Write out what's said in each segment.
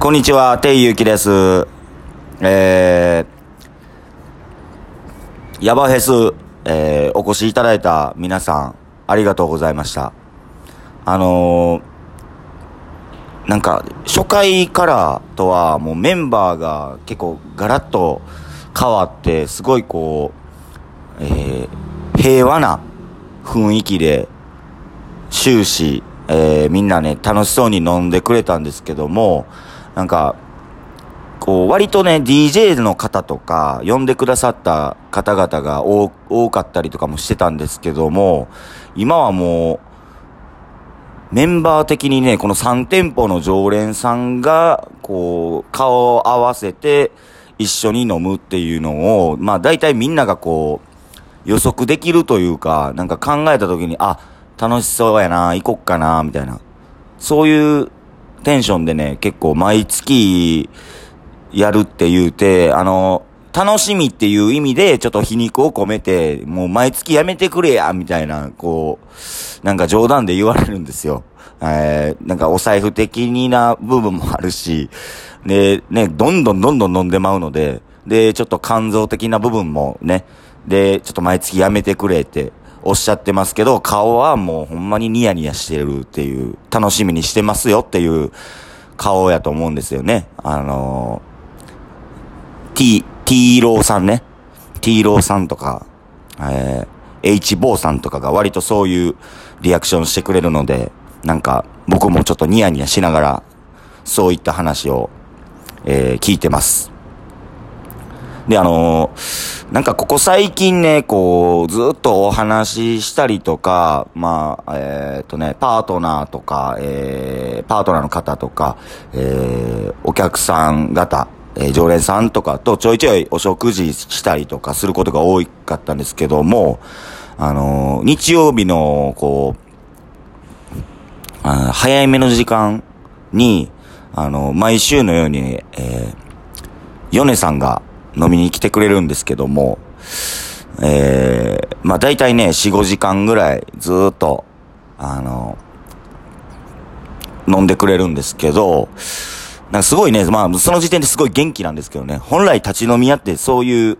こんにちは、ていゆきです。えー、ヤバフェス、えー、お越しいただいた皆さん、ありがとうございました。あのー、なんか、初回からとは、もうメンバーが結構ガラッと変わって、すごいこう、えー、平和な雰囲気で、終始、えー、みんなね、楽しそうに飲んでくれたんですけども、なんか、こう、割とね、DJ の方とか、呼んでくださった方々が多かったりとかもしてたんですけども、今はもう、メンバー的にね、この3店舗の常連さんが、こう、顔を合わせて、一緒に飲むっていうのを、まあ大体みんながこう、予測できるというか、なんか考えた時に、あ、楽しそうやな、行こっかな、みたいな。そういうテンションでね、結構毎月やるって言うて、あの、楽しみっていう意味でちょっと皮肉を込めて、もう毎月やめてくれや、みたいな、こう、なんか冗談で言われるんですよ。えー、なんかお財布的にな部分もあるし、で、ね、どんどんどんどん飲んでまうので、で、ちょっと肝臓的な部分もね、で、ちょっと毎月やめてくれっておっしゃってますけど、顔はもうほんまにニヤニヤしてるっていう、楽しみにしてますよっていう顔やと思うんですよね。あのー、T、T ローさんね。T ローさんとか、えー、H ボーさんとかが割とそういうリアクションしてくれるので、なんか僕もちょっとニヤニヤしながら、そういった話を、えー、聞いてます。で、あのー、なんかここ最近ね、こう、ずっとお話ししたりとか、まあ、えっ、とね、パートナーとか、えー、パートナーの方とか、えー、お客さん方、えー、常連さんとかとちょいちょいお食事したりとかすることが多かったんですけども、あのー、日曜日の、こう、あ早いめの時間に、あの、毎週のように、えー、ヨネさんが飲みに来てくれるんですけども、えー、まあ大体ね、4、5時間ぐらいずっと、あの、飲んでくれるんですけど、なんかすごいね、まあその時点ですごい元気なんですけどね、本来立ち飲み屋ってそういう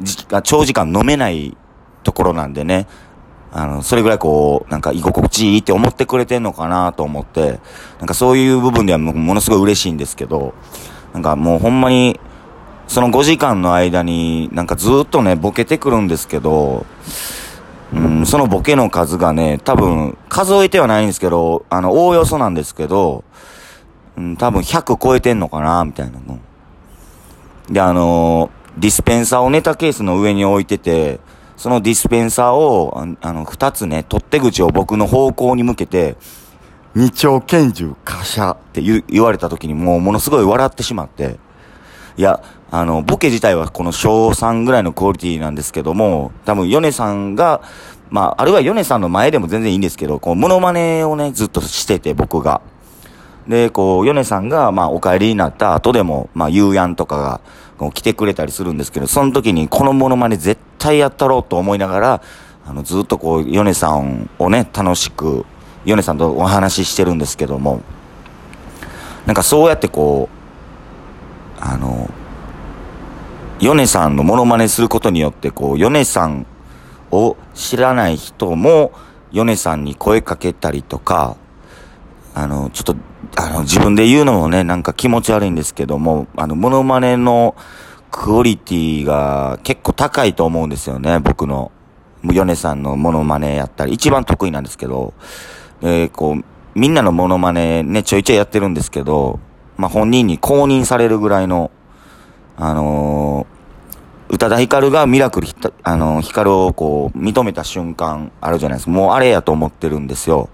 時長時間飲めないところなんでね、あの、それぐらいこう、なんか居心地いいって思ってくれてんのかなと思って、なんかそういう部分ではものすごい嬉しいんですけど、なんかもうほんまに、その5時間の間になんかずっとね、ボケてくるんですけど、うん、そのボケの数がね、多分、数えてはないんですけど、あの、おおよそなんですけど、うん、多分100超えてんのかな、みたいなの。で、あのー、ディスペンサーをネタケースの上に置いてて、そのディスペンサーを、あの、二つね、取っ手口を僕の方向に向けて、二丁拳銃カシャって言われた時にもうものすごい笑ってしまって、いや、あの、ボケ自体はこの小3ぐらいのクオリティなんですけども、多分、ヨネさんが、まあ、あるいはヨネさんの前でも全然いいんですけど、こう、モノマネをね、ずっとしてて、僕が。で、こう、ヨネさんが、まあ、お帰りになった後でも、まあ、ゆうやんとかが、こう来てくれたりするんですけど、その時にこのモノマネ絶対やったろうと思いながら、あの、ずっとこう、ヨネさんをね、楽しく、ヨネさんとお話ししてるんですけども、なんかそうやってこう、あの、ヨネさんのモノマネすることによって、こう、ヨネさんを知らない人も、ヨネさんに声かけたりとか、あの、ちょっと、あの、自分で言うのもね、なんか気持ち悪いんですけども、あの、モノマネのクオリティが結構高いと思うんですよね、僕の。ヨネさんのモノマネやったり、一番得意なんですけど、えー、こう、みんなのモノマネね、ちょいちょいやってるんですけど、まあ、本人に公認されるぐらいの、あのー、宇多田ヒカルがミラクルひた、あの、ヒカルをこう、認めた瞬間あるじゃないですか。もうあれやと思ってるんですよ。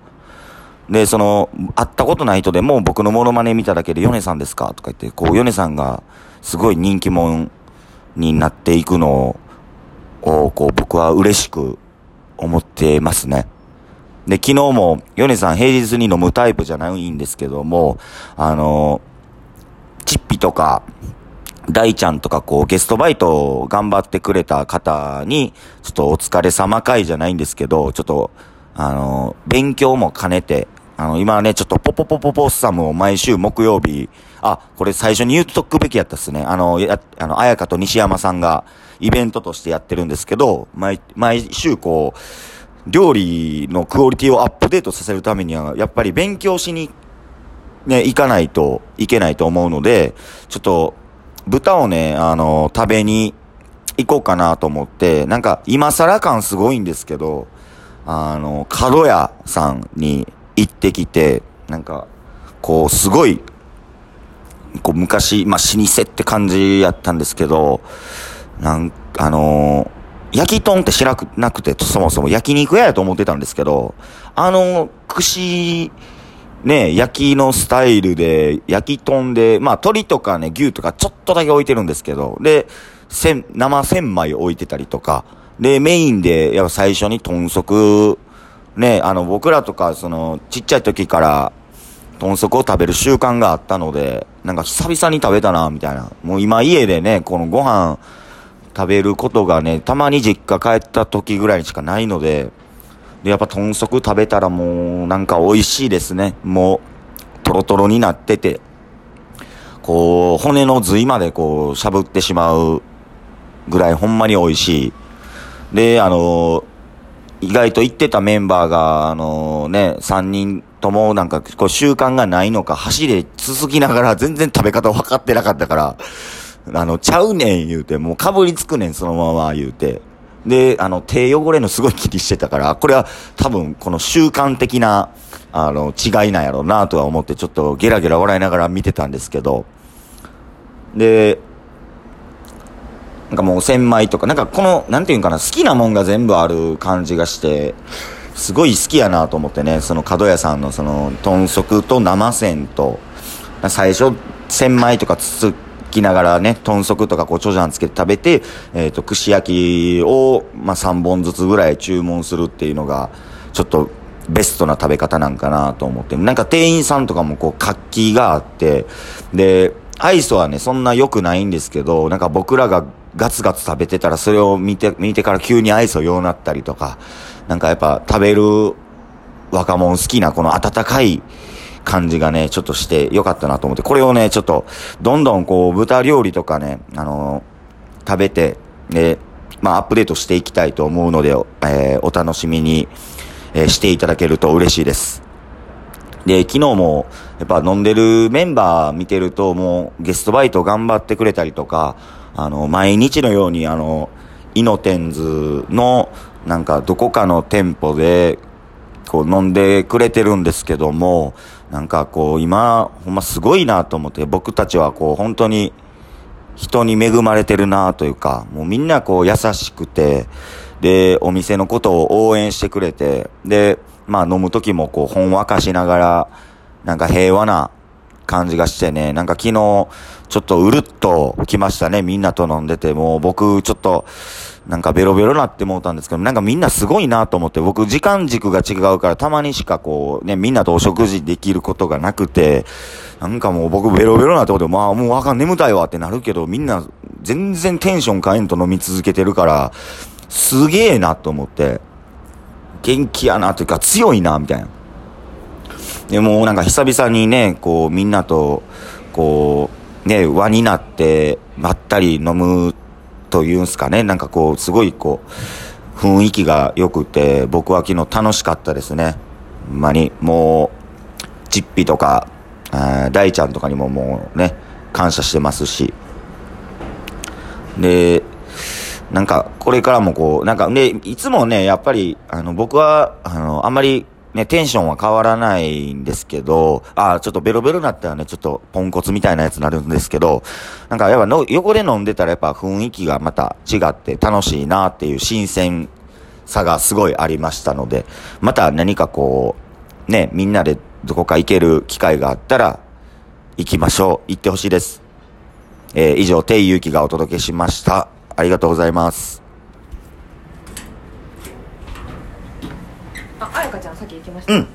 で、その、会ったことない人でも僕のモノマネ見ただけで、ヨネさんですかとか言って、こう、ヨネさんがすごい人気者になっていくのを、こう、僕は嬉しく思ってますね。で、昨日も、ヨネさん平日に飲むタイプじゃないんですけども、あの、チッピとか、大ちゃんとかこうゲストバイトを頑張ってくれた方に、ちょっとお疲れ様会じゃないんですけど、ちょっと、あの、勉強も兼ねて、あの、今ね、ちょっとポポポポポッサムを毎週木曜日、あ、これ最初に言っとくべきやったっすね。あの、や、あの、綾香と西山さんがイベントとしてやってるんですけど、毎、毎週こう、料理のクオリティをアップデートさせるためには、やっぱり勉強しに、ね、行かないといけないと思うので、ちょっと、豚をね、あの、食べに行こうかなと思って、なんか、今更感すごいんですけど、あの、角屋さんに行ってきて、なんか、こう、すごい、こう、昔、まあ、老舗って感じやったんですけど、なんあのー、焼き豚って知らなくて、そもそも焼肉屋やと思ってたんですけど、あの、串、ね、焼きのスタイルで、焼き豚で、まあ、鶏とかね、牛とかちょっとだけ置いてるんですけど、で、せ生千枚置いてたりとか、で、メインで、やっぱ最初に豚足、ね、あの、僕らとか、その、ちっちゃい時から、豚足を食べる習慣があったので、なんか久々に食べたな、みたいな。もう今家でね、このご飯食べることがね、たまに実家帰った時ぐらいにしかないので、で、やっぱ豚足食べたらもう、なんか美味しいですね。もう、トロトロになってて、こう、骨の髄までこう、しゃぶってしまうぐらいほんまに美味しい。で、あの意外と行ってたメンバーが、あのね、3人ともなんかこう習慣がないのか、走れ続きながら全然食べ方分かってなかったから、あの、ちゃうねん言うて、もうかぶりつくねんそのまま言うて。で、あの、手汚れのすごい気にしてたから、これは多分この習慣的な、あの、違いなんやろうなとは思ってちょっとゲラゲラ笑いながら見てたんですけど、で、なんかもう千枚とか、なんかこの、なんていうんかな、好きなもんが全部ある感じがして、すごい好きやなと思ってね、その角屋さんのその、豚足と生線と、最初、千枚とかつつきながらね、豚足とかこう、チョジャンつけて食べて、えっ、ー、と、串焼きを、まあ、3本ずつぐらい注文するっていうのが、ちょっと、ベストな食べ方なんかなと思って。なんか店員さんとかもこう活気があって、で、アイスはね、そんな良くないんですけど、なんか僕らがガツガツ食べてたらそれを見て、見てから急にアイスをようなったりとか、なんかやっぱ食べる若者好きなこの温かい感じがね、ちょっとしてよかったなと思って、これをね、ちょっと、どんどんこう、豚料理とかね、あのー、食べて、で、まあ、アップデートしていきたいと思うので、えー、お楽しみに、えー、していただけると嬉しいです。で、昨日も、やっぱ飲んでるメンバー見てると、もう、ゲストバイト頑張ってくれたりとか、あの、毎日のように、あの、イノテンズの、なんか、どこかの店舗で、こう、飲んでくれてるんですけども、なんかこう、今、ほんますごいなと思って、僕たちはこう、本当に、人に恵まれてるなというか、もうみんなこう、優しくて、で、お店のことを応援してくれて、で、まあ飲む時もこう、ほんわかしながら、なんか平和な感じがしてね、なんか昨日、ちょっとうるっと来ましたね、みんなと飲んでて、もう僕ちょっと、なんかベロベロなって思ったんですけど、なんかみんなすごいなと思って、僕時間軸が違うからたまにしかこう、ね、みんなとお食事できることがなくて、なんかもう僕ベロベロなってことで、まあもうわかん、眠たいわってなるけど、みんな全然テンション変えんと飲み続けてるから、すげえなと思って、元気やなというか強いな、みたいな。でもなんか久々にね、こうみんなと、こう、ね、輪になって、まったり飲むというんすかね、なんかこう、すごいこう、雰囲気が良くて、僕は昨日楽しかったですね。ほんまに、もう、チッピとか、大ちゃんとかにももうね、感謝してますし。で、なんか、これからもこう、なんか、で、いつもね、やっぱり、あの、僕は、あの、あんまり、ね、テンションは変わらないんですけど、あちょっとベロベロになったらね、ちょっとポンコツみたいなやつになるんですけど、なんかやっぱの横で飲んでたらやっぱ雰囲気がまた違って楽しいなっていう新鮮さがすごいありましたので、また何かこう、ね、みんなでどこか行ける機会があったら、行きましょう。行ってほしいです。えー、以上、ていゆうきがお届けしました。ありがとうございます。あ、あやかちゃん先行きました。うん。